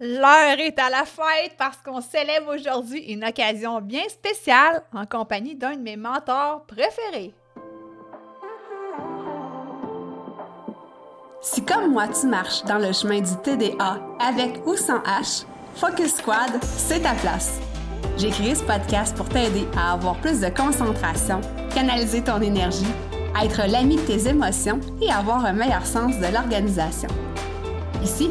L'heure est à la fête parce qu'on célèbre aujourd'hui une occasion bien spéciale en compagnie d'un de mes mentors préférés. Si comme moi tu marches dans le chemin du TDA avec ou sans H, Focus Squad, c'est ta place. J'ai créé ce podcast pour t'aider à avoir plus de concentration, canaliser ton énergie, être l'ami de tes émotions et avoir un meilleur sens de l'organisation. Ici,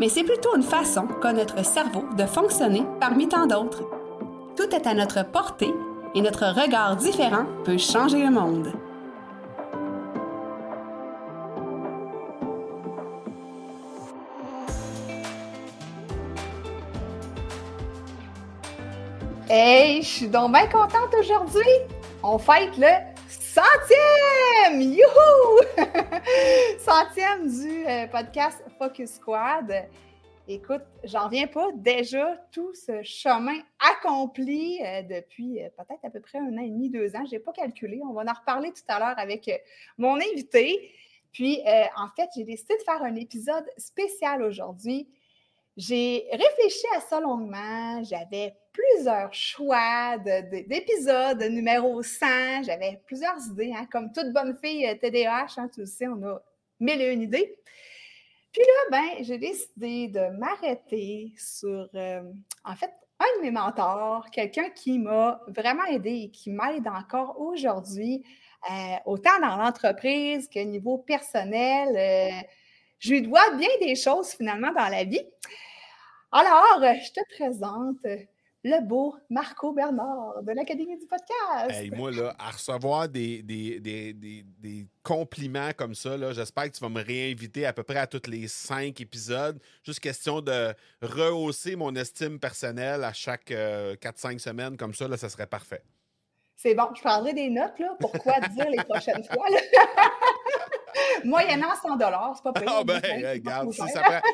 mais c'est plutôt une façon qu'a notre cerveau de fonctionner parmi tant d'autres. Tout est à notre portée et notre regard différent peut changer le monde. Hey, je suis donc bien contente aujourd'hui! On fête le centième! Youhou! centième du euh, podcast Focus Squad. Écoute, j'en viens pas. Déjà, tout ce chemin accompli euh, depuis euh, peut-être à peu près un an et demi, deux ans. Je n'ai pas calculé. On va en reparler tout à l'heure avec mon invité. Puis, en fait, j'ai décidé de faire un épisode spécial aujourd'hui j'ai réfléchi à ça longuement. J'avais plusieurs choix d'épisodes numéro 100. J'avais plusieurs idées. Hein. Comme toute bonne fille TDAH, hein, tu on a mille et une idées. Puis là, ben, j'ai décidé de m'arrêter sur, euh, en fait, un de mes mentors, quelqu'un qui m'a vraiment aidé et qui m'aide encore aujourd'hui, euh, autant dans l'entreprise que niveau personnel. Euh, je lui dois bien des choses finalement dans la vie. Alors, je te présente le beau Marco Bernard de l'Académie du podcast. Hey, moi, là, à recevoir des, des, compliments comme ça, j'espère que tu vas me réinviter à peu près à tous les cinq épisodes. Juste question de rehausser mon estime personnelle à chaque 4-5 euh, semaines, comme ça, là, ça serait parfait. C'est bon, je prendrai des notes, là, pour quoi dire les prochaines fois. Moyennant 100 c'est pas payé. Ah ben, regarde, si ça prend...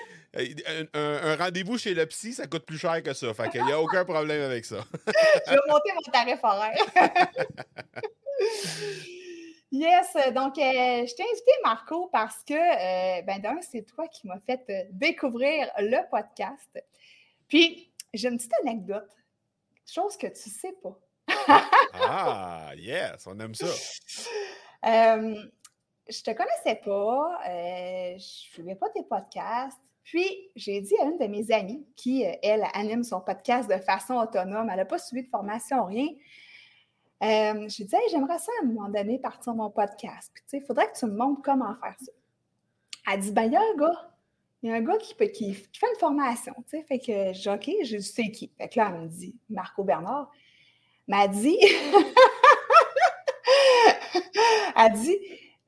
Un, rendez-vous chez le psy, ça coûte plus cher que ça. Fait qu'il n'y a aucun problème avec ça. je vais monter mon tarif horaire. Yes, donc euh, je t'ai invité Marco parce que, euh, ben d'un, c'est toi qui m'as fait euh, découvrir le podcast. Puis, j'ai une petite anecdote, chose que tu sais pas. ah, yes, on aime ça. Je te connaissais pas, euh, je ne pas tes podcasts. Puis, j'ai dit à une de mes amies qui, euh, elle, anime son podcast de façon autonome, elle n'a pas suivi de formation, rien. Euh, j'ai dit, j'aimerais ça à un moment donné partir mon podcast. Tu sais, il faudrait que tu me montres comment faire ça. Elle dit, ben, il y a un gars. Il y a un gars qui, fait une formation. Tu sais, fait que j'ai OK, je sais qui? Fait que là, elle me dit, Marco Bernard m'a dit, dit,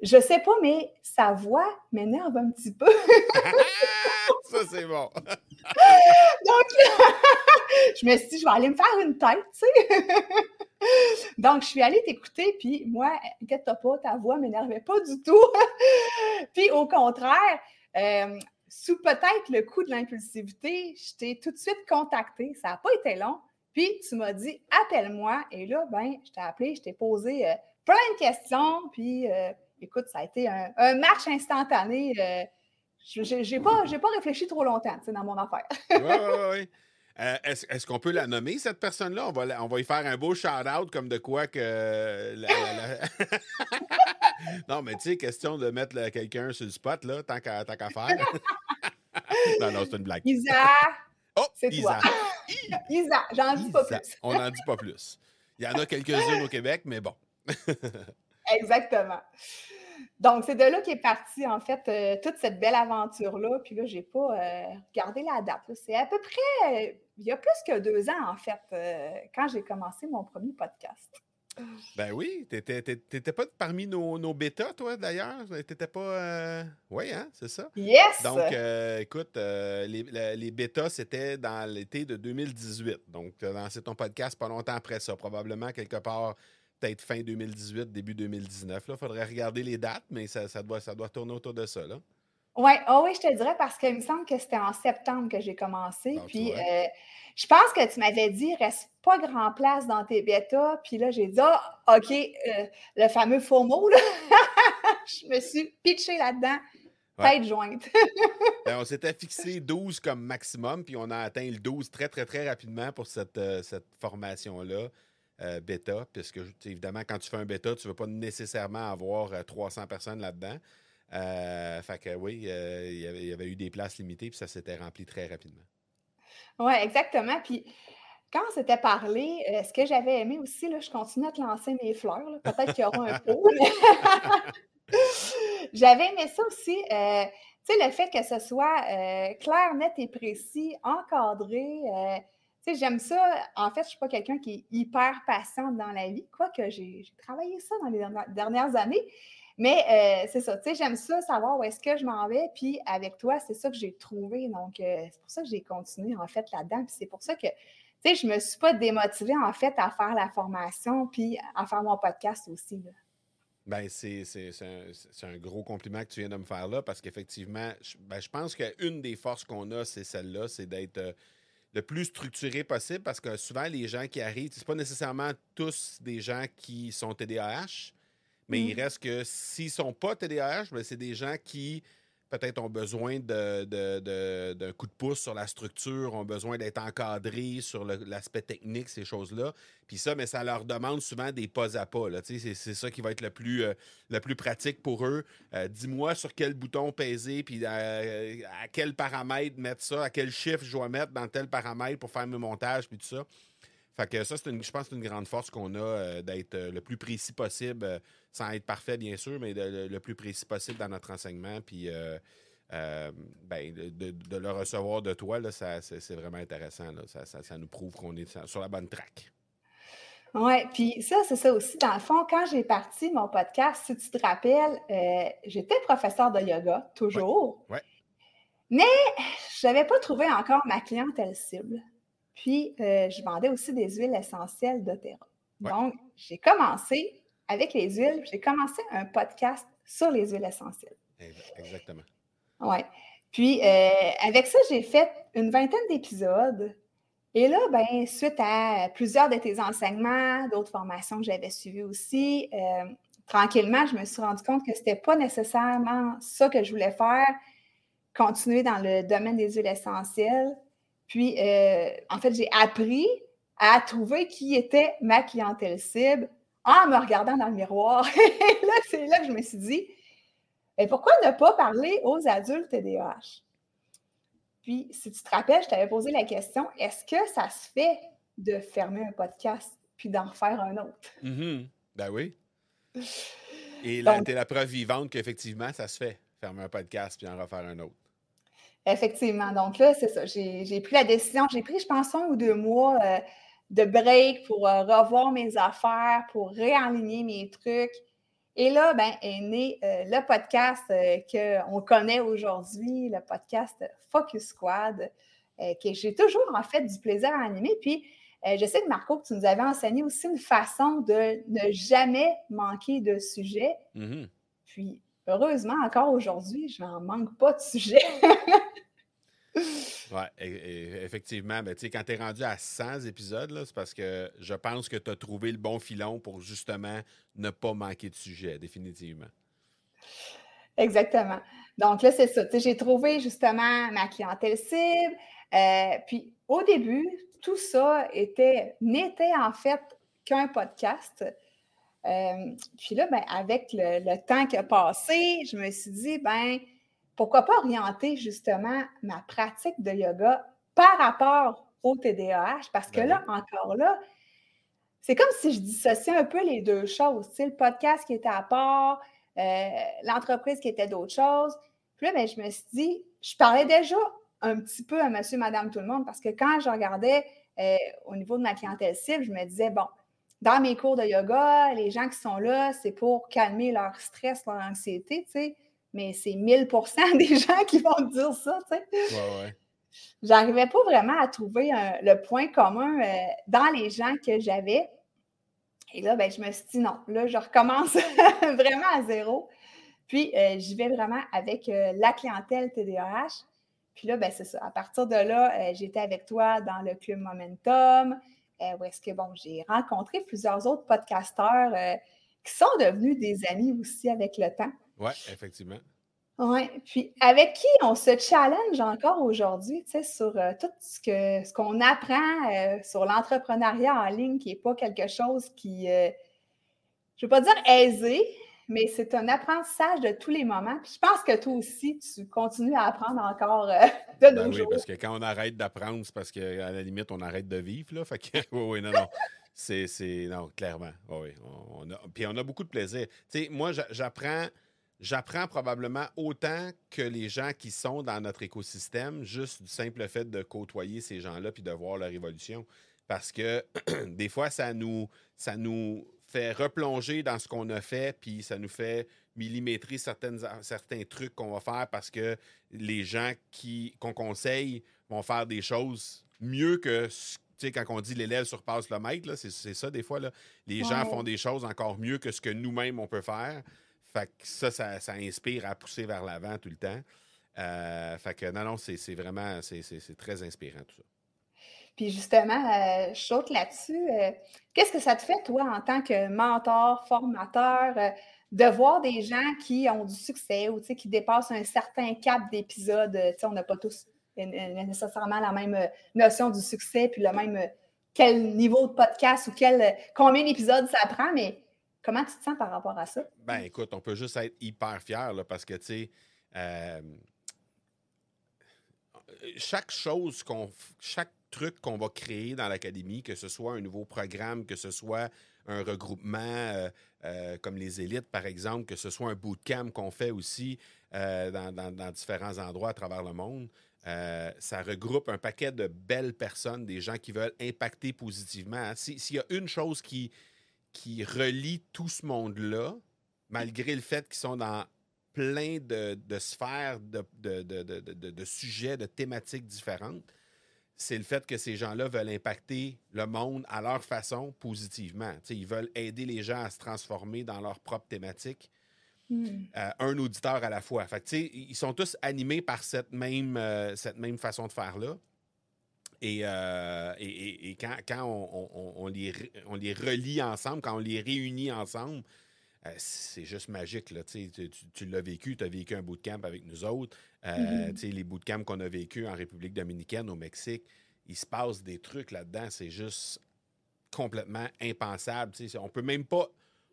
je sais pas, mais sa voix m'énerve un petit peu. ça, c'est bon. Donc, je me suis dit, je vais aller me faire une tête, tu sais. Donc, je suis allée t'écouter, puis moi, inquiète-toi pas, ta voix m'énervait pas du tout. puis au contraire, euh, sous peut-être le coup de l'impulsivité, je t'ai tout de suite contacté. Ça n'a pas été long. Puis tu m'as dit, appelle-moi. Et là, ben, je t'ai appelé, je t'ai posé euh, plein de questions. Puis euh, écoute, ça a été un, un match instantané. Euh, je n'ai pas, pas réfléchi trop longtemps dans mon affaire. oui, oui, oui. Est-ce qu'on peut la nommer, cette personne-là? On va, on va y faire un beau shout-out comme de quoi que. non, mais tu sais, question de mettre quelqu'un sur le spot, là, tant qu'à faire. non, non, c'est une blague. Isa! Oh, c'est Isa. Toi. Isa, j'en dis pas plus. On n'en dit pas plus. Il y en a quelques-unes au Québec, mais bon. Exactement. Donc, c'est de là qu'est partie, en fait, euh, toute cette belle aventure-là. Puis là, je n'ai pas euh, regardé la date. C'est à peu près, il y a plus que deux ans, en fait, euh, quand j'ai commencé mon premier podcast. Ben oui, t'étais pas parmi nos, nos bêtas, toi, d'ailleurs? T'étais pas... Euh, oui, hein, c'est ça? Yes! Donc, euh, écoute, euh, les, les bêtas, c'était dans l'été de 2018. Donc, tu as lancé ton podcast pas longtemps après ça, probablement quelque part peut-être fin 2018, début 2019. Il faudrait regarder les dates, mais ça, ça, doit, ça doit tourner autour de ça. Là. Ouais, oh oui, je te dirais parce qu'il me semble que c'était en septembre que j'ai commencé. puis euh, je pense que tu m'avais dit, reste pas grand place dans tes bêtas. Puis là, j'ai dit, ah, OK, euh, le fameux faux mot, je me suis pitché là-dedans. Tête jointe. Ben, on s'était fixé 12 comme maximum, puis on a atteint le 12 très, très, très rapidement pour cette, euh, cette formation-là. Bêta, puisque évidemment, quand tu fais un bêta, tu ne veux pas nécessairement avoir 300 personnes là-dedans. Euh, fait que oui, euh, il, y avait, eu des places limitées, puis ça s'était rempli très rapidement. Oui, exactement. Puis quand on s'était parlé, euh, ce que j'avais aimé aussi, là, je continue à te lancer mes fleurs. Peut-être qu'il y aura un pot. j'avais aimé ça aussi. tu sais, le fait que ce soit clair, net et précis, encadré. J'aime ça. En fait, je ne suis pas quelqu'un qui est hyper patient dans la vie, quoique j'ai travaillé ça dans les dernières années. Mais euh, c'est ça, tu sais, j'aime ça, savoir où est-ce que je m'en vais. Puis avec toi, c'est ça que j'ai trouvé. Donc, euh, c'est pour ça que j'ai continué, en fait, là-dedans. Puis c'est pour ça que, tu sais, je ne me suis pas démotivée, en fait, à faire la formation, puis à faire mon podcast aussi. Bien, c'est un, gros compliment que tu viens de me faire là, parce qu'effectivement, je, ben, je pense qu'une des forces qu'on a, c'est celle-là, c'est d'être euh, le plus structuré possible, parce que souvent, les gens qui arrivent, ce pas nécessairement tous des gens qui sont TDAH, mais il mmh. reste que s'ils ne sont pas TDAH, ben, c'est des gens qui peut-être ont besoin d'un de, coup de pouce sur la structure, ont besoin d'être encadrés sur l'aspect technique, ces choses-là. Puis ça, mais ça leur demande souvent des pas à pas. C'est ça qui va être le plus, euh, plus pratique pour eux. Euh, dis-moi sur quel bouton peser, puis euh, à quel paramètre mettre ça, à quel chiffre je dois mettre dans tel paramètre pour faire mes montages, puis tout ça. Fait que ça, une, je pense que c'est une grande force qu'on a euh, d'être euh, le plus précis possible, euh, sans être parfait, bien sûr, mais le plus précis possible dans notre enseignement. Puis ben, de, le recevoir de toi, là, c'est, vraiment intéressant. Ça, nous prouve qu'on est sur la bonne track. Oui, puis ça, c'est ça aussi. Dans le fond, quand j'ai parti mon podcast, si tu te rappelles, j'étais professeur de yoga, toujours. Ouais. Mais je n'avais pas trouvé encore ma clientèle cible. Puis, euh, je vendais aussi des huiles essentielles d'Otera. Donc, j'ai commencé avec les huiles, j'ai commencé un podcast sur les huiles essentielles. Exactement. Oui. Puis, euh, avec ça, j'ai fait une vingtaine d'épisodes. Et là, ben, suite à plusieurs de tes enseignements, d'autres formations que j'avais suivies aussi, euh, tranquillement, je me suis rendu compte que ce n'était pas nécessairement ça que je voulais faire, continuer dans le domaine des huiles essentielles. Puis, euh, en fait, j'ai appris à trouver qui était ma clientèle cible en me regardant dans le miroir. Et là, c'est là que je me suis dit, mais pourquoi ne pas parler aux adultes TDAH? Puis, si tu te rappelles, je t'avais posé la question, est-ce que ça se fait de fermer un podcast puis d'en refaire un autre? Mm Ben oui. Et là, tu es la preuve vivante qu'effectivement, ça se fait, fermer un podcast puis en refaire un autre. Effectivement. Donc là, c'est ça. J'ai pris la décision. J'ai pris, je pense, un ou deux mois euh, de break pour euh, revoir mes affaires, pour réaligner mes trucs. Et là, ben, est né euh, le podcast qu'on connaît aujourd'hui, le podcast Focus Squad, que j'ai toujours en fait du plaisir à animer. Puis, je sais que Marco, tu nous avais enseigné aussi une façon de ne jamais manquer de sujet. Mm-hmm. Puis, heureusement, encore aujourd'hui, je n'en manque pas de sujet. Oui, effectivement. Ben, quand tu es rendu à 100 épisodes, c'est parce que je pense que tu as trouvé le bon filon pour justement ne pas manquer de sujet, définitivement. Exactement. Donc là, c'est ça. J'ai trouvé justement ma clientèle cible. Euh, puis au début, tout ça était n'était en fait qu'un podcast. Euh, puis là, ben, avec le, le, temps qui a passé, je me suis dit, ben, pourquoi pas orienter justement ma pratique de yoga par rapport au TDAH? Parce que ben là, encore là, c'est comme si je dissociais un peu les deux choses. Tu le podcast qui était à part, euh, l'entreprise qui était d'autres choses. Puis là, ben, je me suis dit, je parlais déjà un petit peu à monsieur, madame, tout le monde, parce que quand je regardais euh, au niveau de ma clientèle cible, je me disais, bon, dans mes cours de yoga, les gens qui sont là, c'est pour calmer leur stress, leur anxiété, tu sais. Mais c'est 1000% des gens qui vont dire ça, tu sais. Ouais, ouais. J'arrivais pas vraiment à trouver le point commun euh, dans les gens que j'avais. Et là, ben, je me suis dit non, là, je recommence vraiment à zéro. Puis, euh, j'y vais vraiment avec euh, la clientèle TDAH. Puis là, ben, c'est ça. À partir de là, j'étais avec toi dans le club Momentum, où est-ce que, bon, j'ai rencontré plusieurs autres podcasteurs qui sont devenus des amis aussi avec le temps. Oui, effectivement. Oui, puis avec qui on se challenge encore aujourd'hui, tu sais, sur euh, tout ce que ce qu'on apprend euh, sur l'entrepreneuriat en ligne, qui n'est pas quelque chose qui, euh, je ne veux pas dire aisé, mais c'est un apprentissage de tous les moments. Puis je pense que toi aussi, tu continues à apprendre encore de nos ben oui, parce que quand on arrête d'apprendre, c'est parce qu'à la limite, on arrête de vivre, là. Fait que, oui, oui, non, non. C'est, non, clairement. Oui, on, a, puis on a beaucoup de plaisir. Tu sais, moi, j'apprends j'apprends probablement autant que les gens qui sont dans notre écosystème, juste du simple fait de côtoyer ces gens-là puis de voir leur évolution. Parce que des fois, ça nous, ça nous fait replonger dans ce qu'on a fait, puis ça nous fait millimétrer certaines, certains trucs qu'on va faire parce que les gens qui, qu'on conseille vont faire des choses mieux que tu sais, quand on dit l'élève surpasse le maître, c'est, ça des fois. Là. Les gens font des choses encore mieux que ce que nous-mêmes on peut faire. Fait que ça, ça, inspire à pousser vers l'avant tout le temps. Euh, fait que non, non, c'est vraiment, c'est très inspirant tout ça. Puis justement, euh, je saute là-dessus. Euh, qu'est-ce que ça te fait, toi, en tant que mentor, formateur, de voir des gens qui ont du succès ou qui dépassent un certain cap d'épisode? On n'a pas tous nécessairement la même notion du succès, puis le même quel niveau de podcast ou quel, combien d'épisodes ça prend, mais Comment tu te sens par rapport à ça? Ben, écoute, on peut juste être hyper fier parce que, tu sais, euh, chaque chose qu'on. Chaque truc qu'on va créer dans l'académie, que ce soit un nouveau programme, que ce soit un regroupement euh, euh, comme les élites, par exemple, que ce soit un bootcamp qu'on fait aussi dans, dans, différents endroits à travers le monde, ça regroupe un paquet de belles personnes, des gens qui veulent impacter positivement. Hein. S'il y a une chose qui, qui relie tout ce monde-là, malgré le fait qu'ils sont dans plein de, sphères, de, de, sujets, de thématiques différentes, c'est le fait que ces gens-là veulent impacter le monde à leur façon positivement. ils veulent aider les gens à se transformer dans leur propre thématique. Hmm. Euh, un auditeur à la fois. Fait ils sont tous animés par cette même, euh, cette même façon de faire-là. Euh, et, et, quand, quand on, on, les, on les relie ensemble, quand on les réunit ensemble, euh, c'est juste magique. Là, tu, tu l'as vécu, tu as vécu un bootcamp avec nous autres. Euh, mm-hmm. Les bootcamps qu'on a vécu en République dominicaine, au Mexique, il se passe des trucs là-dedans. C'est juste complètement impensable. On peut même pas.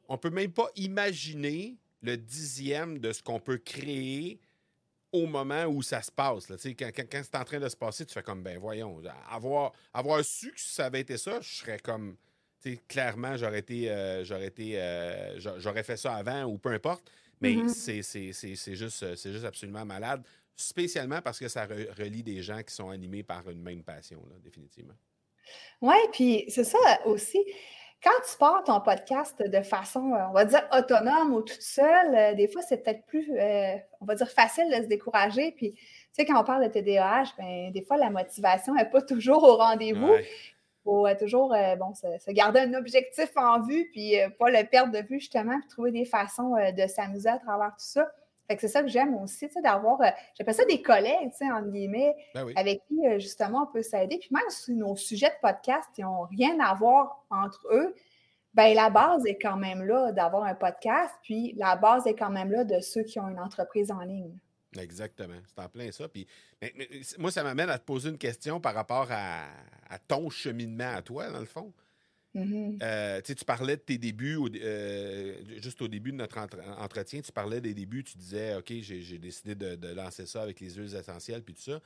On peut même pas imaginer le dixième de ce qu'on peut créer au moment où ça se passe. Là. Quand, quand, quand c'est en train de se passer, tu fais comme, ben voyons, avoir, avoir su que ça avait été ça, je serais comme, clairement, j'aurais été, euh, j'aurais été, euh, j'aurais fait ça avant ou peu importe. Mais mm-hmm. c'est juste, juste absolument malade, spécialement parce que ça relie des gens qui sont animés par une même passion, là, définitivement. Oui, puis c'est ça aussi. Quand tu pars ton podcast de façon, euh, on va dire, autonome ou toute seule, euh, des fois, c'est peut-être plus, euh, on va dire, facile de se décourager. Puis, tu sais, quand on parle de TDAH, ben, des fois, la motivation n'est pas toujours au rendez-vous. Il faut toujours bon, se, garder un objectif en vue, puis pas le perdre de vue, justement, puis trouver des façons de s'amuser à travers tout ça. Fait que c'est ça que j'aime aussi, d'avoir, euh, j'appelle ça des collègues, tu sais, entre guillemets, ben avec qui, euh, justement, on peut s'aider. Puis même si nos sujets de podcast, n'ont rien à voir entre eux, ben la base est quand même là d'avoir un podcast, puis la base est quand même là de ceux qui ont une entreprise en ligne. Exactement, c'est en plein ça. Puis, moi, ça m'amène à te poser une question par rapport à ton cheminement à toi, dans le fond. Mm-hmm. Euh, tu parlais de tes débuts, euh, juste au début de notre entretien, tu parlais des débuts, tu disais, OK, j'ai décidé de, lancer ça avec les huiles essentielles, puis tout ça.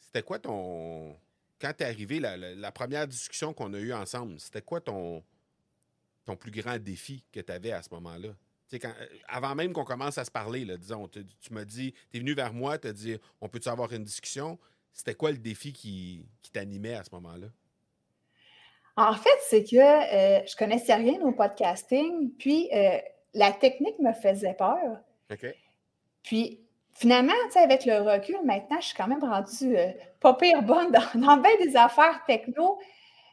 C'était quoi ton... Quand tu es arrivé, la, première discussion qu'on a eue ensemble, c'était quoi ton, ton plus grand défi que tu avais à ce moment-là? Euh, avant même qu'on commence à se parler, disons, tu, m'as dit, tu es venu vers moi, tu as dit, on peut-tu avoir une discussion? C'était quoi le défi qui t'animait à ce moment-là? En fait, c'est que euh, je connaissais rien au podcasting, puis euh, la technique me faisait peur. OK. Puis finalement, tu sais, avec le recul, maintenant, je suis quand même rendue euh, pas pire bonne dans, dans bien des affaires techno.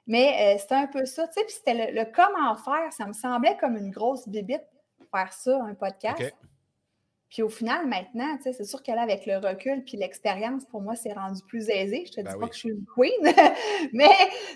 Mais c'était un peu ça, tu sais, puis c'était le, comment faire, ça me semblait comme une grosse bibite faire ça, un podcast. Puis au final, maintenant, tu sais, c'est sûr qu'elle avec le recul puis l'expérience, pour moi, c'est rendu plus aisé. Je te dis Ben pas que je suis une queen, mais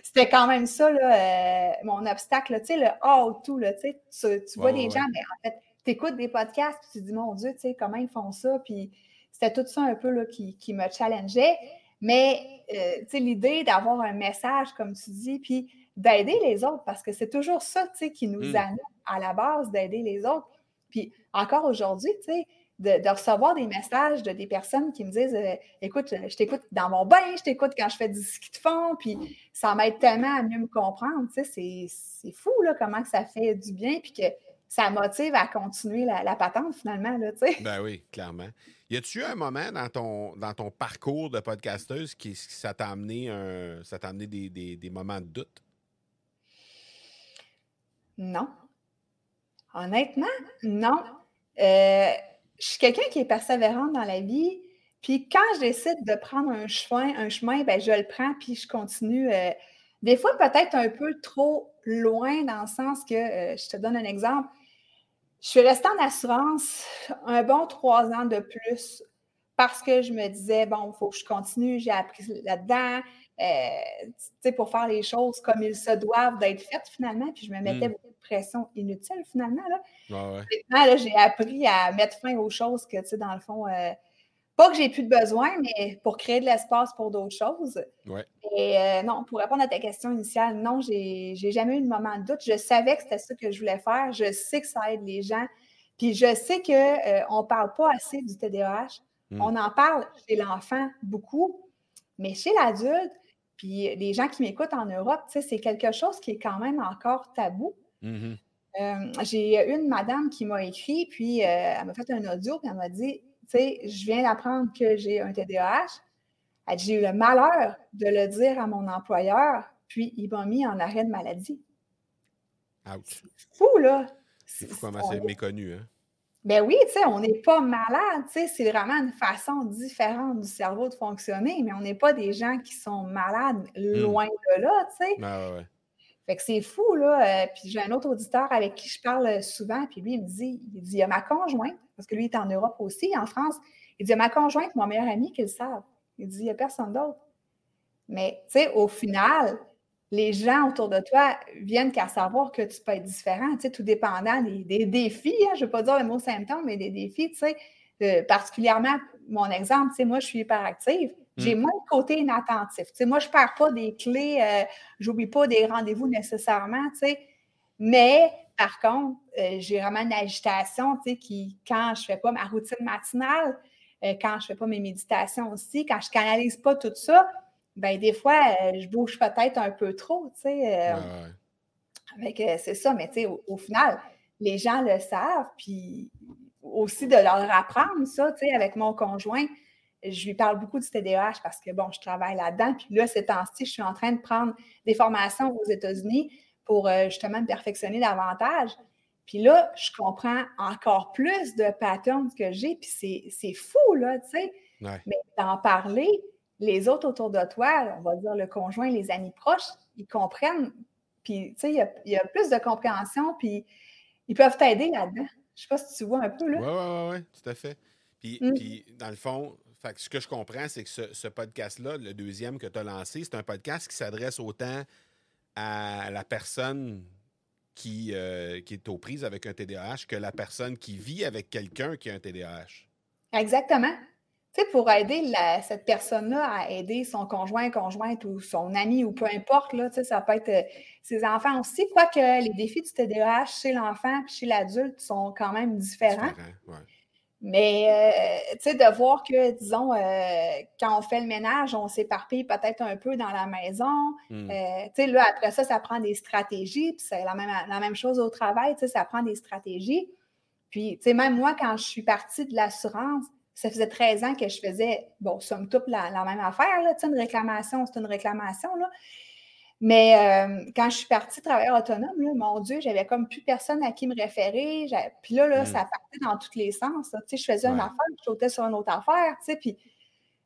c'était quand même ça, là, euh, mon obstacle, là, tu sais, le how tout, là, tu sais, tu, vois des ouais, gens, mais en fait, tu écoutes des podcasts, puis tu te dis, mon Dieu, tu sais, comment ils font ça, puis c'était tout ça un peu, là, qui, qui me challengeait. Mais, euh, tu sais, l'idée d'avoir un message, comme tu dis, puis d'aider les autres, parce que c'est toujours ça, tu sais, qui nous Mm. anime à la base, d'aider les autres. Puis encore aujourd'hui, tu sais, de, de recevoir des messages de des personnes qui me disent euh, Écoute, euh, je t'écoute dans mon bain, je t'écoute quand je fais du ski de fond, puis ça m'aide tellement à mieux me comprendre. Tu sais, c'est- fou, là, comment que ça fait du bien, puis que ça motive à continuer la, la patente, finalement, là, tu sais. Ben oui, clairement. Y a-tu un moment dans ton, dans ton parcours de podcasteuse qui, qui ça t'a amené, un, ça t'a amené des, des- des moments de doute? Non. Honnêtement, non. Euh, je suis quelqu'un qui est persévérante dans la vie. Puis quand je décide de prendre un chemin, un chemin, ben je le prends puis je continue. euh, des fois, peut-être un peu trop loin dans le sens que, euh, je te donne un exemple. Je suis restée en assurance un bon trois ans de plus parce que je me disais, bon, il faut que je continue, j'ai appris là-dedans, euh, pour faire les choses comme ils se doivent d'être faites finalement. Puis je me mettais Mm. beaucoup de pression inutile finalement. Là. Ouais. Maintenant, là, j'ai appris à mettre fin aux choses que, tu sais, dans le fond, euh, pas que j'ai plus de besoin, mais pour créer de l'espace pour d'autres choses. Ouais. Et euh, non, pour répondre à ta question initiale, non, j'ai j'ai jamais eu de moment de doute. Je savais que c'était ça que je voulais faire. Je sais que ça aide les gens. Puis je sais qu'on ne parle pas assez du TDAH. Mm. On en parle chez l'enfant beaucoup, mais chez l'adulte, puis les gens qui m'écoutent en Europe, c'est quelque chose qui est quand même encore tabou. Mhm. Euh, j'ai une madame qui m'a écrit, puis euh, elle m'a fait un audio, puis elle m'a dit Tu sais, je viens d'apprendre que j'ai un TDAH. Elle dit J'ai eu le malheur de le dire à mon employeur, puis il m'a mis en arrêt de maladie. Ouch. Fou, là! C'est fou comment c'est est- méconnu, hein? Ben oui, tu sais, on n'est pas malade, tu sais, c'est vraiment une façon différente du cerveau de fonctionner, mais on n'est pas des gens qui sont malades loin de là, tu sais. Ouais, ouais. Fait que c'est fou, là. Euh, puis j'ai un autre auditeur avec qui je parle souvent, puis lui, il me dit, il dit, il y a ma conjointe, parce que lui, il est en Europe aussi, en France, il dit, il y a ma conjointe, mon meilleur ami qui le savent. Il dit, il n'y a personne d'autre. Mais, tu sais, au final, les gens autour de toi viennent qu'à savoir que tu peux être différent, tu sais, tout dépendant des, des défis, hein, je ne veux pas dire le mot symptôme, mais des défis, tu sais, euh, particulièrement, mon exemple, tu sais, moi, je suis hyperactive, j'ai moins de côté inattentif. Tu sais, moi, je ne perds pas des clés, euh, j'oublie pas des rendez-vous nécessairement, tu sais, mais par contre, euh, j'ai vraiment une agitation, tu sais, qui, quand je ne fais pas ma routine matinale, euh, quand je ne fais pas mes méditations aussi, quand je ne canalise pas tout ça, ben des fois, euh, je bouge peut-être un peu trop, tu sais. euh, Ouais, ouais. fait que c'est ça, mais tu sais, au, au final, les gens le savent, puis aussi de leur apprendre ça, tu sais, avec mon conjoint, je lui parle beaucoup du TDAH parce que, bon, je travaille là-dedans, puis là, ces temps-ci, je suis en train de prendre des formations aux États-Unis pour euh, justement me perfectionner davantage. Puis là, je comprends encore plus de patterns que j'ai, puis c'est- c'est fou, là, tu sais. Ouais. Mais d'en parler, les autres autour de toi, on va dire le conjoint, les amis proches, ils comprennent. Puis, tu sais, il y a, il y a plus de compréhension, puis ils peuvent t'aider là-dedans. Je sais pas si tu vois un peu, là. Ouais, ouais, ouais, ouais, tout à fait. Puis, Mm. puis, dans le fond, fait que ce que je comprends, c'est que ce, ce podcast-là, le deuxième que tu as lancé, c'est un podcast qui s'adresse autant à la personne qui, euh, qui est aux prises avec un TDAH que la personne qui vit avec quelqu'un qui a un TDAH. Exactement. Tu sais, pour aider la- cette personne-là à aider son conjoint, conjointe ou son ami ou peu importe, là, tu sais, ça peut être euh, ses enfants aussi, quoique les défis du TDAH chez l'enfant et chez l'adulte sont quand même différents. Ouais. Mais, euh, tu sais, de voir que, disons, euh, quand on fait le ménage, on s'éparpille peut-être un peu dans la maison. Mm. Euh, tu sais, là, après ça, ça prend des stratégies. Puis c'est la même, la même chose au travail, tu sais, ça prend des stratégies. Puis, tu sais, même moi, quand je suis partie de l'assurance, ça faisait 13 ans que je faisais, bon, somme toute, la, la même affaire, là, tu sais, une réclamation, c'est une réclamation, là. Mais euh, quand je suis partie travailler autonome, là, mon Dieu, j'avais comme plus personne à qui me référer. Puis là, là Mm. ça partait dans tous les sens. là. Tu sais, je faisais une affaire, je sautais sur une autre affaire. tu sais, Puis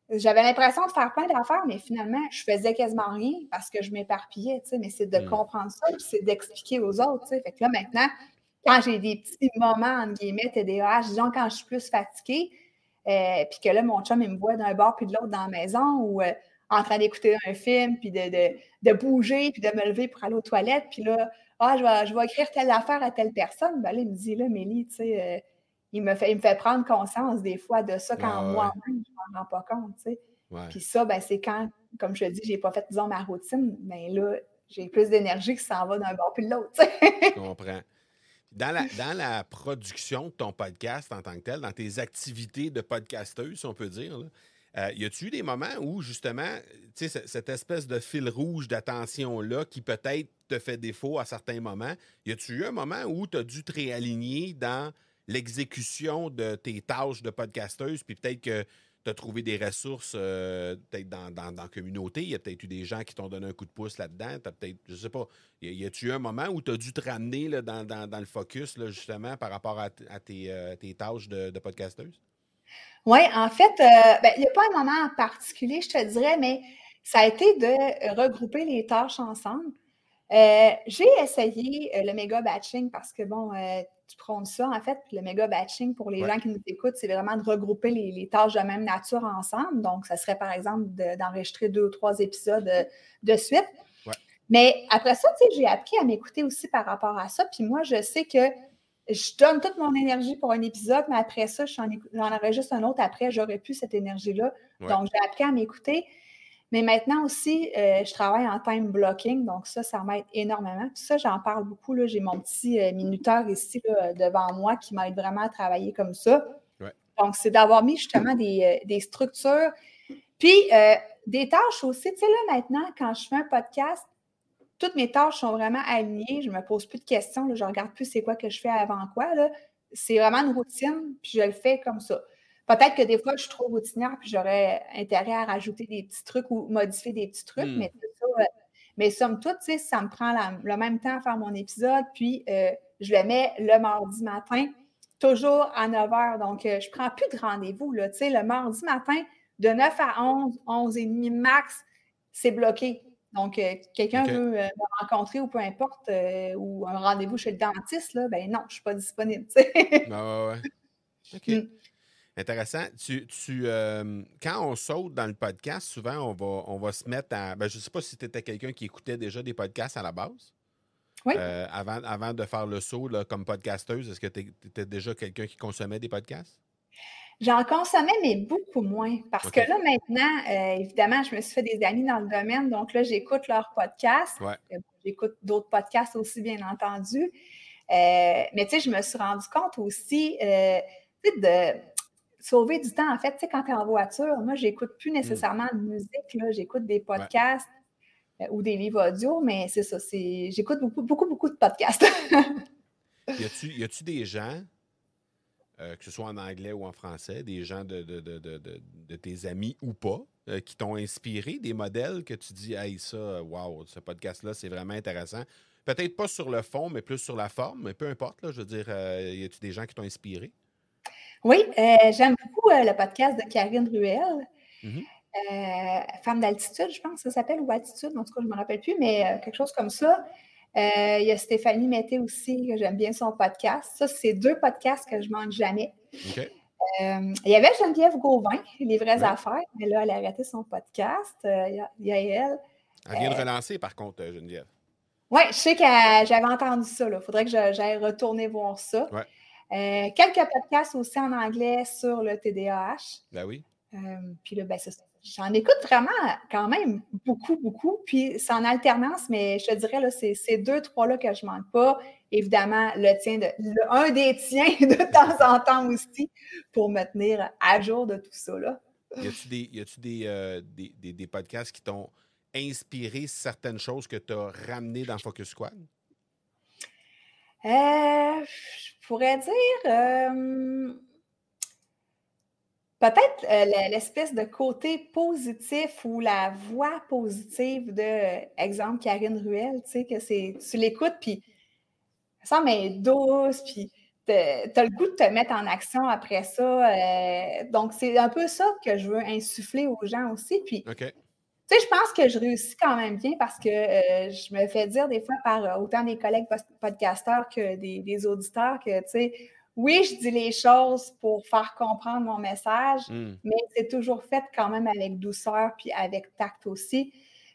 j'avais l'impression de faire plein d'affaires, mais finalement, je faisais quasiment rien parce que je m'éparpillais. tu sais, Mais c'est de Mm. comprendre ça, puis c'est d'expliquer aux autres. tu sais. Fait que là, maintenant, quand j'ai des petits moments, entre guillemets, TDAH, disons quand je suis plus fatiguée, euh, puis que là, mon chum, il me voit d'un bord puis de l'autre dans la maison ou euh, en train d'écouter un film, puis de, de- de bouger, puis de me lever pour aller aux toilettes, puis là, ah, je vais, je vais écrire telle affaire à telle personne. Ben là, il me dit, là, Mélie, tu sais, euh, il, me fait, il me fait prendre conscience des fois de ça quand Ah ouais. moi-même, je ne m'en rends pas compte, tu sais. Ouais. Puis ça, ben, c'est quand, comme je te dis, j'ai pas fait, disons, ma routine, mais là, j'ai plus d'énergie qui s'en va d'un bord puis de l'autre. Je comprends. Dans la, dans la production de ton podcast en tant que tel, dans tes activités de podcasteuse, si on peut dire, là, euh, y a-tu eu des moments où, justement, cette espèce de fil rouge d'attention-là qui peut-être te fait défaut à certains moments, y a-tu eu un moment où tu as dû te réaligner dans l'exécution de tes tâches de podcasteuse, puis peut-être que tu as trouvé des ressources, euh, peut-être dans, dans, dans la communauté, il y a peut-être eu des gens qui t'ont donné un coup de pouce là-dedans, t'as peut-être, je sais pas, y, a-tu eu un moment où tu as dû te ramener dans, dans- le focus, justement, par rapport à, tes, euh, tes tâches de, de podcasteuse? Oui, en fait, euh, ben, il n'y a pas un moment en particulier, je te dirais, mais ça a été de regrouper les tâches ensemble. J'ai essayé le méga batching parce que, bon, tu prônes ça, en fait. Puis le méga batching, pour les Ouais. gens qui nous écoutent, c'est vraiment de regrouper les, les tâches de même nature ensemble. Donc, ça serait, par exemple, de- d'enregistrer deux ou trois épisodes euh, de suite. Ouais. Mais après ça, tu sais, j'ai appris à m'écouter aussi par rapport à ça. Puis moi, je sais que je donne toute mon énergie pour un épisode, mais après ça, j'en enregistre un autre après, j'aurais plus cette énergie-là. Ouais. Donc, j'ai appris à m'écouter. Mais maintenant aussi, euh, je travaille en time blocking, donc ça, ça m'aide énormément. Puis ça, j'en parle beaucoup. là. J'ai mon petit euh, minuteur ici là, devant moi qui m'aide vraiment à travailler comme ça. Ouais. Donc, c'est d'avoir mis justement des, euh, des structures. Puis, euh, des tâches aussi. Tu sais, là, maintenant, quand je fais un podcast, toutes mes tâches sont vraiment alignées. Je ne me pose plus de questions. là. Je ne regarde plus c'est quoi que je fais avant quoi. C'est vraiment une routine, puis je le fais comme ça. Peut-être que des fois, je suis trop routinière, puis j'aurais intérêt à rajouter des petits trucs ou modifier des petits trucs, Hmm. mais ça. euh, Mais somme toute, tu sais, ça me prend la- le même temps à faire mon épisode, puis euh, je le mets le mardi matin, toujours à 9 h. Donc, euh, je ne prends plus de rendez-vous. là. Tu sais, le mardi matin, de 9 à 11, 11 et demi max, c'est bloqué. Donc, euh, quelqu'un veut euh, me rencontrer ou peu importe, euh, ou un rendez-vous chez le dentiste, là, ben non, je ne suis pas disponible. tu sais. Ah ouais, ouais. OK. Mm. Intéressant. Tu, tu, euh, quand on saute dans le podcast, souvent, on va, on va se mettre à. Ben, je ne sais pas si tu étais quelqu'un qui écoutait déjà des podcasts à la base. Oui. Euh, avant, avant de faire le saut là, comme podcasteuse, est-ce que tu étais déjà quelqu'un qui consommait des podcasts? J'en consommais, mais beaucoup moins. Parce que là, maintenant, euh, évidemment, je me suis fait des amis dans le domaine. Donc là, j'écoute leurs podcasts. Ouais. J'écoute d'autres podcasts aussi, bien entendu. Euh, mais tu sais, je me suis rendu compte aussi euh, de sauver du temps. En fait, tu sais, quand tu es en voiture, moi, j'écoute plus nécessairement de musique. là. J'écoute des podcasts euh, ou des livres audio, mais c'est ça. c'est J'écoute beaucoup, beaucoup, beaucoup de podcasts. Y a-tu, des gens, euh, que ce soit en anglais ou en français, des gens de, de, de, de, tes amis ou pas, euh, qui t'ont inspiré, des modèles que tu dis, hey, ça, wow, ce podcast-là, c'est vraiment intéressant. Peut-être pas sur le fond, mais plus sur la forme, mais peu importe, là, je veux dire, y a-tu des gens qui t'ont inspiré? Oui, euh, j'aime beaucoup euh, le podcast de Karine Ruel. Mhm. Euh, Femme d'altitude, je pense que ça s'appelle, ou Attitude, en tout cas, je ne me rappelle plus, mais quelque chose comme ça. Il y a Stéphanie Mété aussi, que j'aime bien son podcast. Ça, c'est deux podcasts que je ne manque jamais. Euh, il y avait Geneviève Gauvin, Les vraies Ouais. affaires, mais là, elle a arrêté son podcast. Euh, il y a- il y, a elle. Elle vient de relancer, par contre, Geneviève. Oui, je sais que j'avais entendu ça. Il faudrait que j'aille retourner voir ça. Ouais. Euh, quelques podcasts aussi en anglais sur le TDAH. Ben oui. Euh, puis là, ben. J'en écoute vraiment quand même beaucoup, beaucoup. Puis c'est en alternance, mais je te dirais, là, c'est ces deux, trois-là que je ne manque pas. Évidemment, le tien, de, le- un des tiens de temps en temps aussi, pour me tenir à jour de tout ça. Là. Y a-tu des, y a-tu des, euh, des, des- des podcasts qui t'ont inspiré certaines choses que tu as ramenées dans Focus Squad? Euh, je pourrais dire. euh, peut-être euh, l'espèce de côté positif ou la voix positive de, exemple, Karine Ruel, tu sais, que c'est, tu l'écoutes, puis ça être douce, puis tu as le goût de te mettre en action après ça. Donc, c'est un peu ça que je veux insuffler aux gens aussi. Puis, tu sais, je pense que je réussis quand même bien parce que euh, je me fais dire des fois par autant des collègues podcasteurs que des, des auditeurs que, tu sais, oui, je dis les choses pour faire comprendre mon message, hmm. mais c'est toujours fait quand même avec douceur puis avec tact aussi.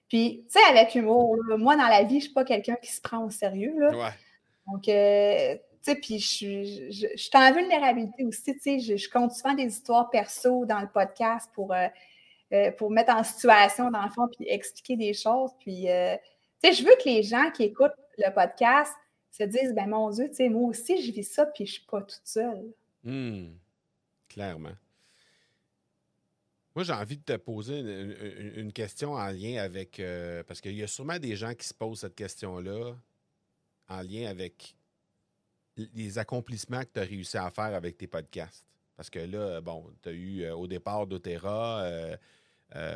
Puis, tu sais, avec humour, moi, dans la vie, je ne suis pas quelqu'un qui se prend au sérieux. Donc, euh, tu sais, puis je, suis en vulnérabilité aussi. Tu sais, je, compte souvent des histoires perso dans le podcast pour, euh, euh, pour mettre en situation, dans le fond, puis expliquer des choses. Puis, tu sais, je veux que les gens qui écoutent le podcast se disent ben mon Dieu, tu sais, moi aussi, je vis ça, puis je suis pas toute seule. Hmm. Clairement. Moi, j'ai envie de te poser une, question en lien avec. Euh, parce qu'il y a sûrement des gens qui se posent cette question-là en lien avec les accomplissements que tu as réussi à faire avec tes podcasts. Parce que là, bon, tu as eu euh, au départ d'Otera, euh,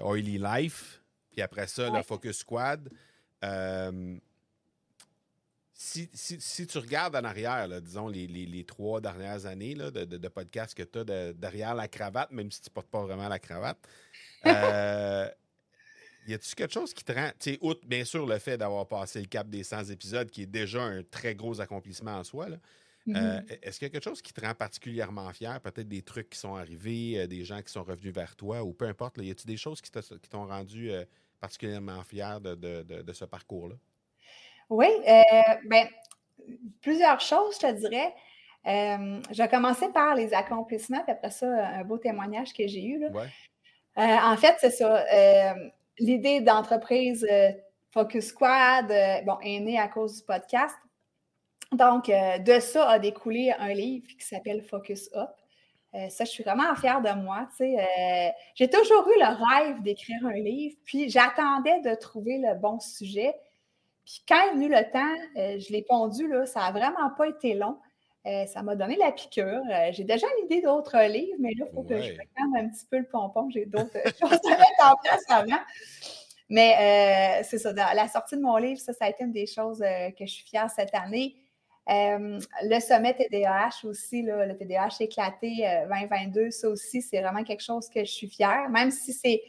Oily Life, puis après ça, le Focus Squad. Si, tu regardes en arrière, disons, les, trois dernières années de, de, podcast que tu as derrière la cravate, même si tu ne portes pas vraiment la cravate, euh, y a-tu quelque chose qui te rend, tu sais, outre bien sûr le fait d'avoir passé le cap des 100 épisodes, qui est déjà un très gros accomplissement en soi, euh, mm-hmm. est-ce qu'il y a quelque chose qui te rend particulièrement fier? Peut-être des trucs qui sont arrivés, euh, des gens qui sont revenus vers toi, ou peu importe. y a-t-il des choses qui t'ont rendu particulièrement fier de ce parcours-là? Oui, euh, ben, plusieurs choses, je te dirais. Euh, je vais commencer par les accomplissements, puis après ça, un beau témoignage que j'ai eu. Là. Euh, en fait, c'est ça. L'idée d'entreprise Focus Squad bon, est née à cause du podcast. Donc, de ça a découlé un livre qui s'appelle Focus Up. ça, je suis vraiment fière de moi. j'ai toujours eu le rêve d'écrire un livre, puis j'attendais de trouver le bon sujet. Puis quand est venu le temps, euh, je l'ai pondu, là, ça n'a vraiment pas été long. Euh, ça m'a donné la piqûre. Euh, j'ai déjà l'idée d'autres livres, mais là, il faut que je calme un petit peu le pompon. J'ai d'autres choses à mettre en place avant. Mais c'est ça, la sortie de mon livre, ça, ça a été une des choses que je suis fière cette année. Le sommet TDAH aussi, le TDAH éclaté 2022, ça aussi, c'est vraiment quelque chose que je suis fière, même si c'est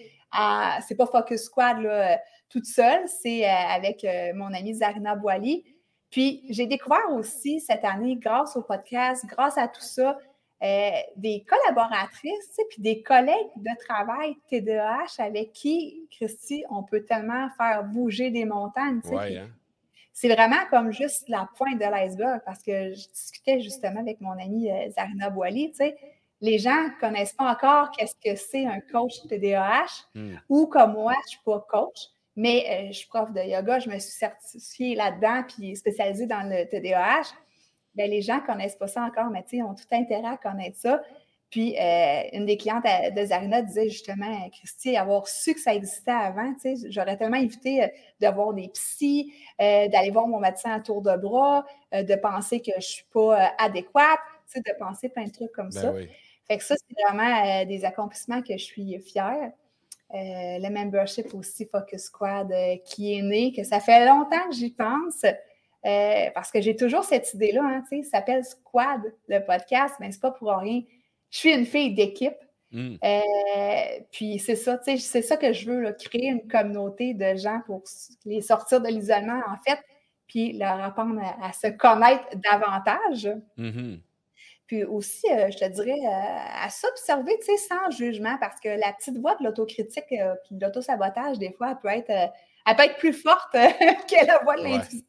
c'est pas Focus Squad là, toute seule, c'est euh, avec euh, mon amie Zarina Boily. Puis j'ai découvert aussi cette année, grâce au podcast, grâce à tout ça, euh, des collaboratrices, puis des collègues de travail TDAH avec qui, Christy, on peut tellement faire bouger des montagnes. Hein. C'est vraiment comme juste la pointe de l'iceberg parce que je discutais justement avec mon amie Zarina Boily, tu sais, les gens ne connaissent pas encore qu'est-ce que c'est un coach TDAH hmm. ou comme moi, je ne suis pas coach. Mais euh, je suis prof de yoga, je me suis certifiée là-dedans, puis spécialisée dans le TDAH. Bien, les gens ne connaissent pas ça encore, mais ils ont tout intérêt à connaître ça. Puis, euh, une des clientes de Zarina disait justement, Christy, avoir su que ça existait avant, j'aurais tellement évité euh, de voir des psys, d'aller voir mon médecin à tour de bras, de penser que je ne suis pas adéquate, de penser plein de trucs comme ben ça. Fait que ça, c'est vraiment des accomplissements que je suis fière. Euh, le membership aussi Focus Squad euh, qui est né, que ça fait longtemps que j'y pense. Euh, parce que j'ai toujours cette idée-là, hein, tu sais, ça s'appelle Squad, le podcast, mais c'est pas pour rien. Je suis une fille d'équipe. Hmm. puis c'est ça, tu sais, c'est ça que je veux, créer une communauté de gens pour les sortir de l'isolement, en fait, puis leur apprendre à, se connaître davantage. Mm-hmm. Puis aussi, euh, je te dirais, euh, à s'observer, tu sais, sans jugement, parce que la petite voix de l'autocritique euh, puis de l'autosabotage, des fois, elle peut être, elle peut être plus forte que la voix de l'intuition.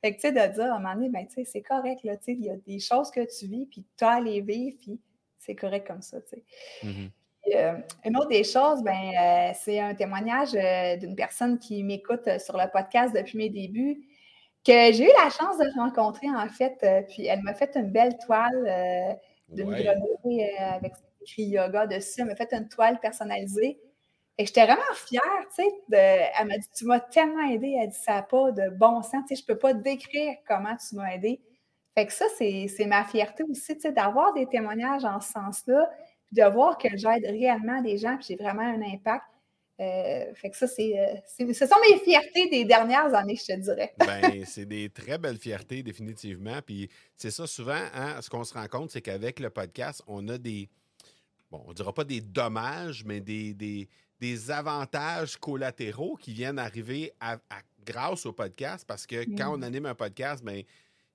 Fait que, tu sais, de dire à un moment donné, ben, tu sais, c'est correct, là, tu sais, il y a des choses que tu vis, puis tu as à les vivre, puis c'est correct comme ça, tu sais. Mm-hmm. une autre des choses, ben, c'est un témoignage d'une personne qui m'écoute sur le podcast depuis mes débuts, que j'ai eu la chance de rencontrer, en fait. Euh, puis elle m'a fait une belle toile euh, grenouille euh, avec écrit yoga dessus. Elle m'a fait une toile personnalisée. Et j'étais vraiment fière, tu sais. Elle m'a dit Tu m'as tellement aidé. Elle dit Ça n'a pas de bon sens. Tu sais, je ne peux pas décrire comment tu m'as aidé. Fait que ça, c'est ma fierté aussi, tu sais, d'avoir des témoignages en ce sens-là. puis de voir que j'aide réellement des gens, puis j'ai vraiment un impact. Euh, fait que ça, c'est, ce sont mes fiertés des dernières années, je te dirais. ben, c'est des très belles fiertés, définitivement. Puis c'est ça, souvent, hein, ce qu'on se rend compte, c'est qu'avec le podcast, on a des, bon, on ne dira pas des dommages, mais des, des, avantages collatéraux qui viennent arriver grâce au podcast. Parce que quand on anime un podcast, ben,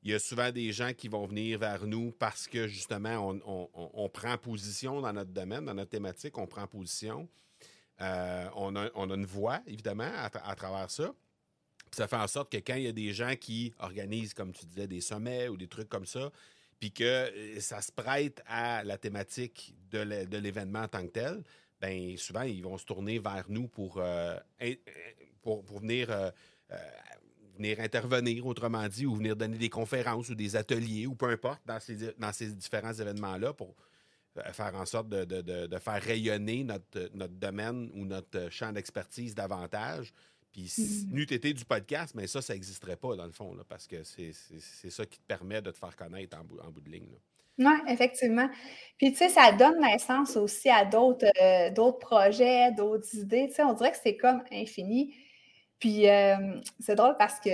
il y a souvent des gens qui vont venir vers nous parce que justement, on prend position dans notre domaine, dans notre thématique, on prend position. Euh, on, a, une voix, évidemment, à, travers ça. ça fait en sorte que quand il y a des gens qui organisent, comme tu disais, des sommets ou des trucs comme ça, puis que euh, ça se prête à la thématique de l'événement en tant que tel, bien souvent, ils vont se tourner vers nous pour, euh, pour, venir, venir intervenir, autrement dit, ou venir donner des conférences ou des ateliers, ou peu importe, dans ces, dans ces différents événements-là pour euh, faire en sorte de, faire rayonner notre, notre domaine ou notre champ d'expertise davantage. Puis, si mm-hmm. n'eût été du podcast, mais ça, ça n'existerait pas, dans le fond, parce que c'est ça qui te permet de te faire connaître en bout, en bout de ligne. Oui, effectivement. Puis, tu sais, ça donne naissance aussi à d'autres euh, projets, d'autres idées. Tu sais, on dirait que c'est comme infini. Puis, euh, c'est drôle parce que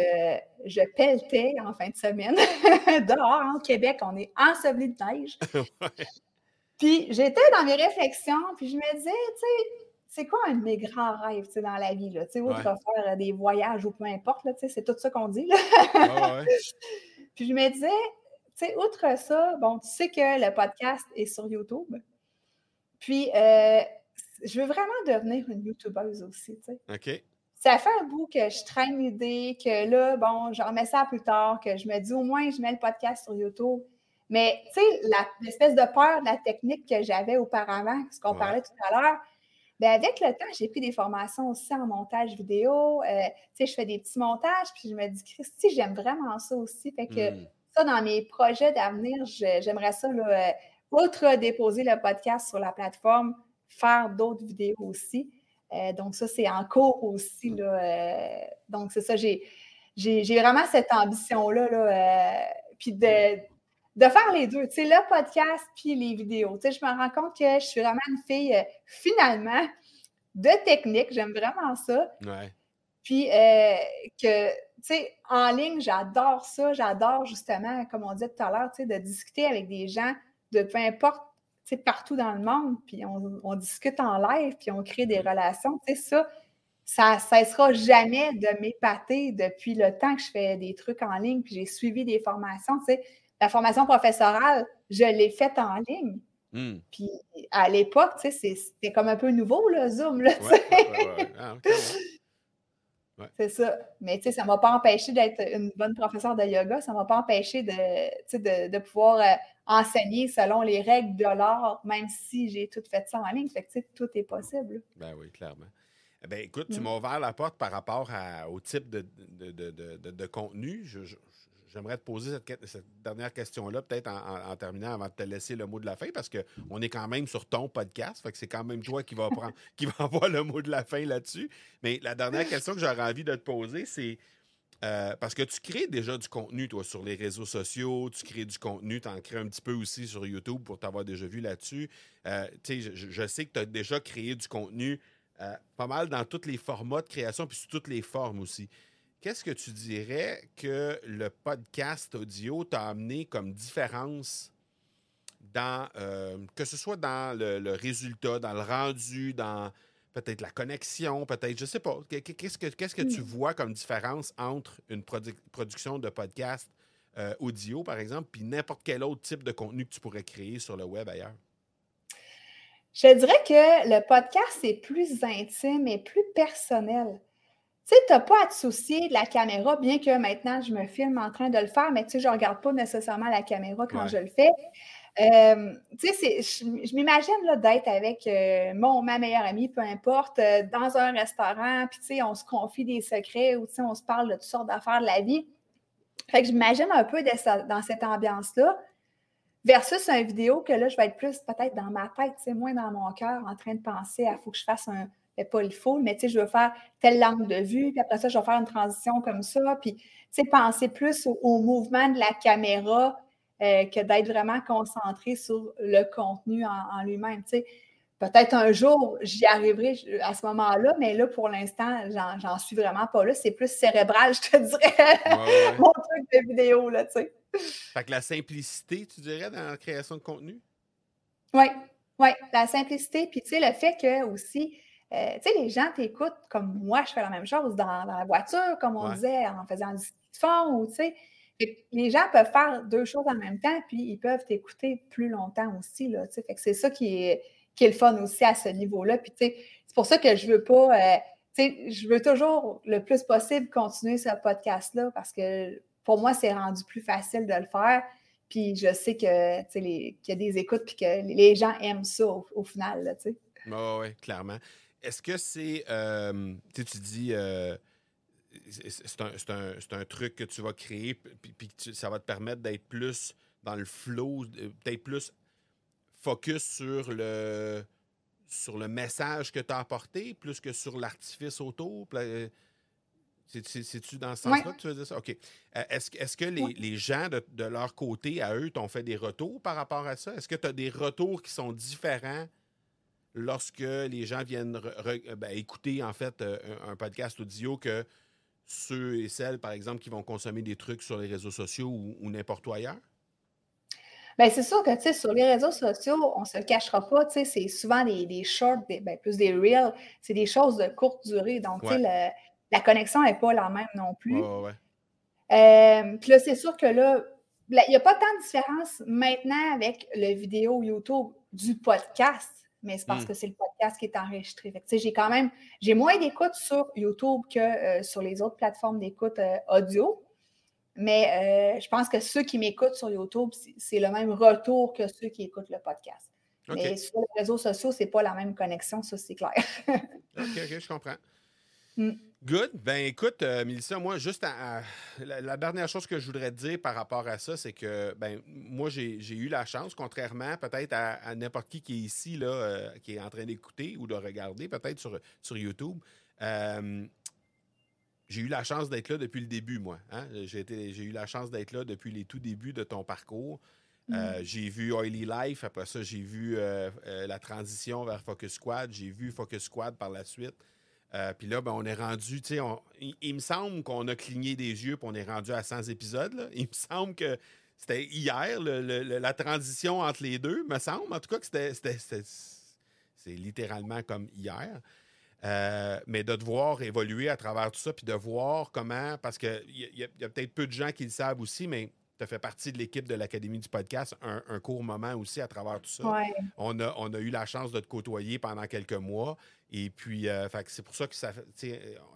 je pelletais en fin de semaine. Dehors, en Québec, on est enseveli de neige. Puis j'étais dans mes réflexions, puis je me disais, tu sais, c'est quoi un de mes grands rêves dans la vie? Là, outre faire euh, des voyages ou peu importe, c'est tout ça qu'on dit. Là. puis je me disais, tu sais, outre ça, bon, tu sais que le podcast est sur YouTube. Puis euh, je veux vraiment devenir une YouTubeuse aussi. Tu sais. OK. Ça fait un bout que je traîne l'idée, que là, bon, je remets ça plus tard, que je me dis au moins je mets le podcast sur YouTube. Mais, tu sais, l'espèce de peur de la technique que j'avais auparavant, ce qu'on parlait tout à l'heure, bien, avec le temps, j'ai pris des formations aussi en montage vidéo. Euh, tu sais, je fais des petits montages, puis je me dis, Christy, j'aime vraiment ça aussi. Fait que hmm. ça, dans mes projets d'avenir, j'aimerais ça, là, euh, outre déposer le podcast sur la plateforme, faire d'autres vidéos aussi. Euh, donc, ça, c'est en cours aussi. Là, donc, c'est ça, j'ai vraiment cette ambition-là. Là, puis de de faire les deux, tu sais, le podcast puis les vidéos. Tu sais, je me rends compte que je suis vraiment une fille, euh, finalement, de technique. J'aime vraiment ça. Ouais. Puis euh, que, tu sais, en ligne, j'adore ça. J'adore justement, comme on disait tout à l'heure, tu sais, de discuter avec des gens de peu importe, partout dans le monde. Puis on, discute en live, puis on crée des relations. Tu sais, ça, ça ne cessera jamais de m'épater depuis le temps que je fais des trucs en ligne, puis j'ai suivi des formations, tu sais la formation professorale, je l'ai faite en ligne. Hmm. Puis à l'époque, tu sais, c'était comme un peu nouveau, le Zoom. Là, ah, C'est ça. Mais tu sais, ça ne m'a pas empêché d'être une bonne professeure de yoga. Ça ne m'a pas empêché de, de, de pouvoir euh, enseigner selon les règles de l'art, même si j'ai tout fait ça en ligne. Fait que tout est possible. Ben oui, clairement. Eh ben, écoute, tu mm. m'as ouvert la porte par rapport au type de, de contenu. Je, j'aimerais te poser cette, dernière question-là, peut-être en, terminant avant de te laisser le mot de la fin, parce qu'on est quand même sur ton podcast, fait que c'est quand même toi qui va prendre, qui va avoir le mot de la fin là-dessus. Mais la dernière question que j'aurais envie de te poser, c'est euh, parce que tu crées déjà du contenu, toi, sur les réseaux sociaux, tu crées du contenu, tu en crées un petit peu aussi sur YouTube pour t'avoir déjà vu là-dessus. Euh, je, je, sais que tu as déjà créé du contenu euh, pas mal dans tous les formats de création, puis sur toutes les formes aussi. Qu'est-ce que tu dirais que le podcast audio t'a amené comme différence dans, euh, que ce soit dans le, résultat, dans le rendu, dans peut-être la connexion, peut-être, je sais pas. Qu'est-ce que, qu'est-ce que tu hmm. vois comme différence entre une production de podcast euh, audio, par exemple, puis n'importe quel autre type de contenu que tu pourrais créer sur le web ailleurs? Je dirais que le podcast est plus intime et plus personnel. Tu sais, tu n'as pas à te soucier de la caméra, bien que maintenant je me filme en train de le faire, mais tu sais, je ne regarde pas nécessairement la caméra quand je le fais. Euh, tu sais, je, m'imagine d'être avec euh, mon ma meilleure amie, peu importe, euh, dans un restaurant, puis tu sais, on se confie des secrets ou tu sais, on se parle de toutes sortes d'affaires de la vie. Fait que j'imagine un peu dans cette ambiance-là, versus une vidéo que là, je vais être plus peut-être dans ma tête, c'est moins dans mon cœur, en train de penser à faut que je fasse un, pas il faut, mais tu sais, je veux faire telle langue de vue, puis après ça, je vais faire une transition comme ça, puis tu sais, penser plus au, mouvement de la caméra euh, que d'être vraiment concentré sur le contenu en, lui-même. Peut-être un jour, j'y arriverai à ce moment-là, mais là, pour l'instant, j'en suis vraiment pas là. C'est plus cérébral, je te dirais, mon truc de vidéo, là, tu sais. Fait que la simplicité, tu dirais, dans la création de contenu? Oui, oui, la simplicité. Puis, tu sais, le fait que aussi, euh, tu sais, les gens t'écoutent comme moi, je fais la même chose dans, la voiture, comme on disait, en faisant du fond, ou tu sais. Les gens peuvent faire deux choses en même temps, puis ils peuvent t'écouter plus longtemps aussi, là, tu sais. Fait que c'est ça qui est qui est le fun aussi à ce niveau-là. Puis, tu sais, c'est pour ça que je veux pas, euh, tu sais, je veux toujours le plus possible continuer ce podcast-là parce que pour moi, c'est rendu plus facile de le faire. Puis je sais que, qu'il y a des écoutes puis que les gens aiment ça au, final, tu sais. oui, clairement. Est-ce que c'est, euh, tu dis, euh, c'est un, un, truc que tu vas créer, puis, puis ça va te permettre d'être plus dans le flow, d'être plus focus sur le, sur le message que tu as apporté plus que sur l'artifice autour? Euh, c'est-tu dans ce sens-là que tu veux dire ça? OK. Euh, est-ce est que les, les gens de, de, leur côté, à eux, t'ont fait des retours par rapport à ça? Est-ce que tu as des retours qui sont différents lorsque les gens viennent euh, ben, écouter, en fait, un, podcast audio que ceux et celles, par exemple, qui vont consommer des trucs sur les réseaux sociaux ou, ou n'importe où ailleurs? Bien, c'est sûr que, tu sais, sur les réseaux sociaux, on ne se le cachera pas, tu sais, c'est souvent des, des shorts, des, ben, plus des reels, c'est des choses de courte durée. Donc, tu sais, la connexion n'est pas la même non plus. Euh, puis là, c'est sûr que là, il n'y a pas tant de différence maintenant avec le vidéo YouTube du podcast, mais c'est parce hmm. que c'est le podcast qui est enregistré. J'ai quand même, j'ai moins d'écoute sur YouTube que euh, sur les autres plateformes d'écoute euh, audio. Mais euh, je pense que ceux qui m'écoutent sur YouTube, c'est le même retour que ceux qui écoutent le podcast. Mais sur les réseaux sociaux, ce n'est pas la même connexion, ça, c'est clair. OK, OK, je comprends. Mm. Good. Ben écoute, euh, Mélissa, moi, juste la, dernière chose que je voudrais te dire par rapport à ça, c'est que ben moi, j'ai eu la chance, contrairement peut-être à, n'importe qui qui est ici, là, euh, qui est en train d'écouter ou de regarder, peut-être sur, sur YouTube j'ai eu la chance d'être là depuis le début, moi. Hein. J'ai eu la chance d'être là depuis les tout débuts de ton parcours. Euh, mm. j'ai vu Oily Life, après ça, j'ai vu euh, euh, la transition vers Focus Squad, j'ai vu Focus Squad par la suite. Puis là, ben, on est rendu, tu sais, il, me semble qu'on a cligné des yeux puis on est rendu à 100 épisodes. Il me semble que c'était hier, la transition entre les deux, me semble. En tout cas, c'était. C'est littéralement comme hier. Euh, mais de devoir évoluer à travers tout ça, puis de voir comment, parce qu'il y a, peut-être peu de gens qui le savent aussi, mais tu as fait partie de l'équipe de l'Académie du podcast un, court moment aussi à travers tout ça. On, a, on a eu la chance de te côtoyer pendant quelques mois. Et puis, euh, c'est pour ça que ça,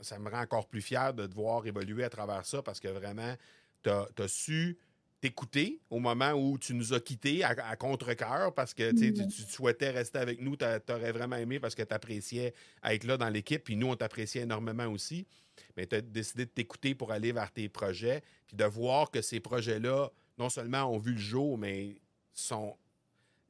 ça me rend encore plus fier de te voir évoluer à travers ça parce que vraiment, tu as, su t'écouter au moment où tu nous as quittés à, contre-cœur parce que tu, mm. souhaitais rester avec nous, tu aurais vraiment aimé parce que tu appréciais être là dans l'équipe, puis nous, on t'appréciait énormément aussi. Mais tu as décidé de t'écouter pour aller vers tes projets, puis de voir que ces projets-là, non seulement ont vu le jour, mais sont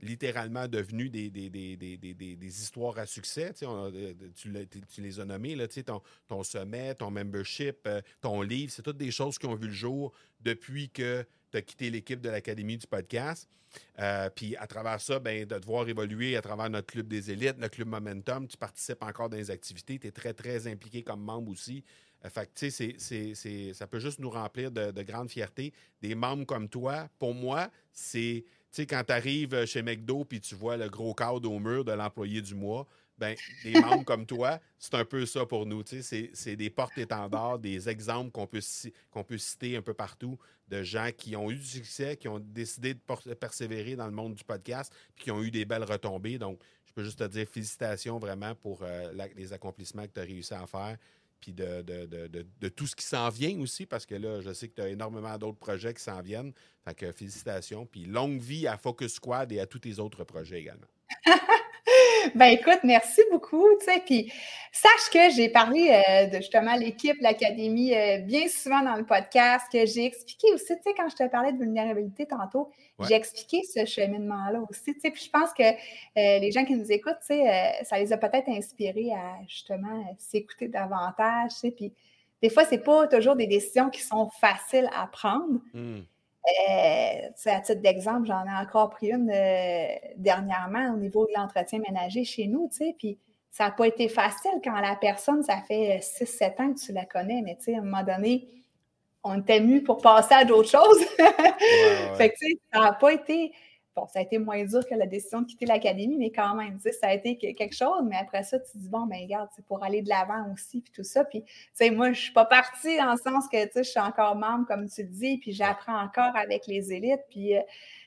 littéralement devenus des, des, histoires à succès. Euh, tu, tu, les as nommés, là, ton, ton sommet, ton membership, euh, ton livre, c'est toutes des choses qui ont vu le jour depuis que tu as quitté l'équipe de l'Académie du podcast. Euh, puis à travers ça, ben, de devoir évoluer à travers notre club des élites, notre club Momentum, tu participes encore dans les activités, tu es très, très impliqué comme membre aussi. Euh, fait que, tu sais, ça peut juste nous remplir de, de grande fierté. Des membres comme toi, pour moi, c'est, tu sais, quand tu arrives chez McDo puis tu vois le gros cadre au mur de l'employé du mois, ben, des membres comme toi, c'est un peu ça pour nous. C'est des porte-étendards, des exemples qu'on peut, peut citer un peu partout de gens qui ont eu du succès, qui ont décidé de persévérer dans le monde du podcast, puis qui ont eu des belles retombées. Donc, je peux juste te dire félicitations vraiment pour euh, les accomplissements que tu as réussi à faire, puis de, de, tout ce qui s'en vient aussi, parce que là, je sais que tu as énormément d'autres projets qui s'en viennent. Fait que félicitations, puis longue vie à Focus Squad et à tous tes autres projets également. ben écoute, merci beaucoup. Puis sache que j'ai parlé euh, de justement l'équipe, l'académie euh, bien souvent dans le podcast, que j'ai expliqué aussi, tu sais, quand je te parlais de vulnérabilité tantôt, j'ai expliqué ce cheminement-là aussi. Puis je pense que euh, les gens qui nous écoutent, ça les a peut-être inspirés à justement s'écouter davantage. Puis des fois, ce n'est pas toujours des décisions qui sont faciles à prendre. Mmh. Euh, à titre d'exemple, j'en ai encore pris une euh, dernièrement au niveau de l'entretien ménager chez nous, tu sais, puis ça n'a pas été facile quand la personne, ça fait 6-7 ans que tu la connais, mais tu sais, à un moment donné, on était mu pour passer à d'autres choses. fait que, tu sais, ça n'a pas été bon, ça a été moins dur que la décision de quitter l'académie, mais quand même, tu sais, ça a été quelque chose. Mais après ça, tu dis, bon, ben regarde, c'est pour aller de l'avant aussi, puis tout ça. Puis, tu sais, moi, je suis pas partie dans le sens que, tu sais, je suis encore membre, comme tu le dis, puis j'apprends encore avec les élites. Puis, euh,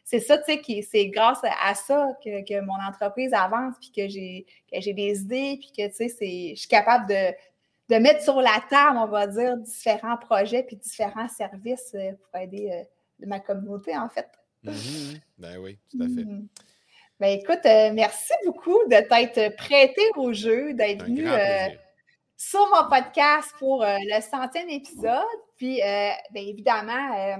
c'est ça, tu sais, c'est grâce à ça que, mon entreprise avance, puis que j'ai des idées, puis que, tu sais, je suis capable de, de mettre sur la table, on va dire, différents projets puis différents services euh, pour aider euh, ma communauté, en fait. Mhm. Ben oui, tout à fait. Mhm. Ben écoute, euh, merci beaucoup de t'être prêté au jeu, d'être venu euh, sur mon podcast pour euh, le centième épisode. Puis, bien évidemment,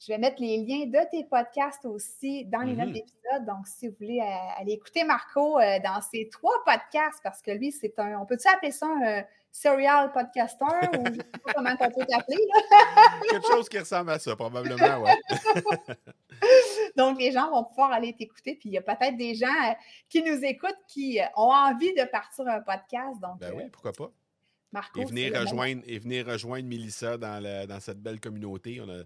je vais mettre les liens de tes podcasts aussi dans les notes d'épisode. Donc, si vous voulez aller écouter Marco dans ces trois podcasts, parce que lui, c'est un, on peut-tu appeler ça un serial podcaster ou je ne sais pas comment on peut t'appeler. Quelque chose qui ressemble à ça, probablement, oui. Donc, les gens vont pouvoir aller t'écouter. Puis, il y a peut-être des gens euh, qui nous écoutent qui euh, ont envie de partir un podcast. Donc, ben oui, euh, pourquoi pas. Marco, et venir, rejoindre, et venir rejoindre Mélissa dans, dans cette belle communauté. On a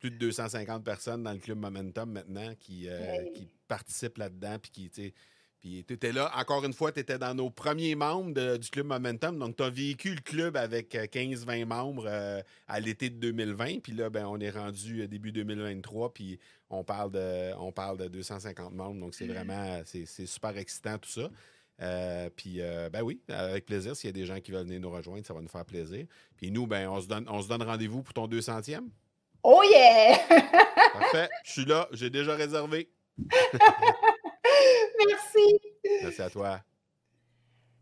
plus de 250 personnes dans le club Momentum maintenant qui, qui participent là-dedans. Puis qui, puis tu étais là, encore une fois, tu étais dans nos premiers membres du Club Momentum. Donc, tu as vécu le club avec 15-20 euh, membres euh, à l'été de 2020. Puis là, ben, on est rendu euh, début 2023. Puis on parle de, on parle de 250 membres. Donc, c'est vraiment, c'est super excitant tout ça. puis, ben oui, avec plaisir. S'il y a des gens qui veulent venir nous rejoindre, ça va nous faire plaisir. Puis nous, ben, on se donne, on se donne rendez-vous pour ton 200e. Oh yeah! Parfait. Je suis là. J'ai déjà réservé. Merci. Merci à toi.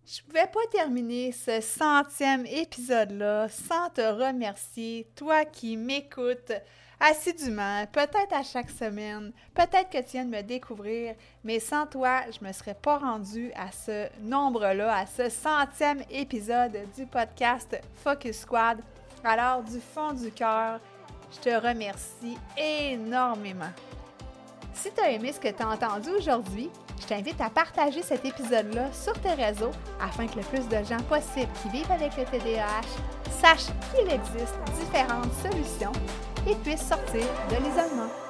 Je ne pouvais pas terminer ce centième épisode-là sans te remercier, toi qui m'écoutes assidûment, peut-être à chaque semaine, peut-être que tu viens de me découvrir, mais sans toi, je ne me serais pas rendue à ce nombre-là, à ce centième épisode du podcast Focus Squad. Alors, du fond du cœur, je te remercie énormément. Si tu as aimé ce que tu as entendu aujourd'hui, je t'invite à partager cet épisode-là sur tes réseaux afin que le plus de gens possible qui vivent avec le TDAH sachent qu'il existe différentes solutions et puissent sortir de l'isolement.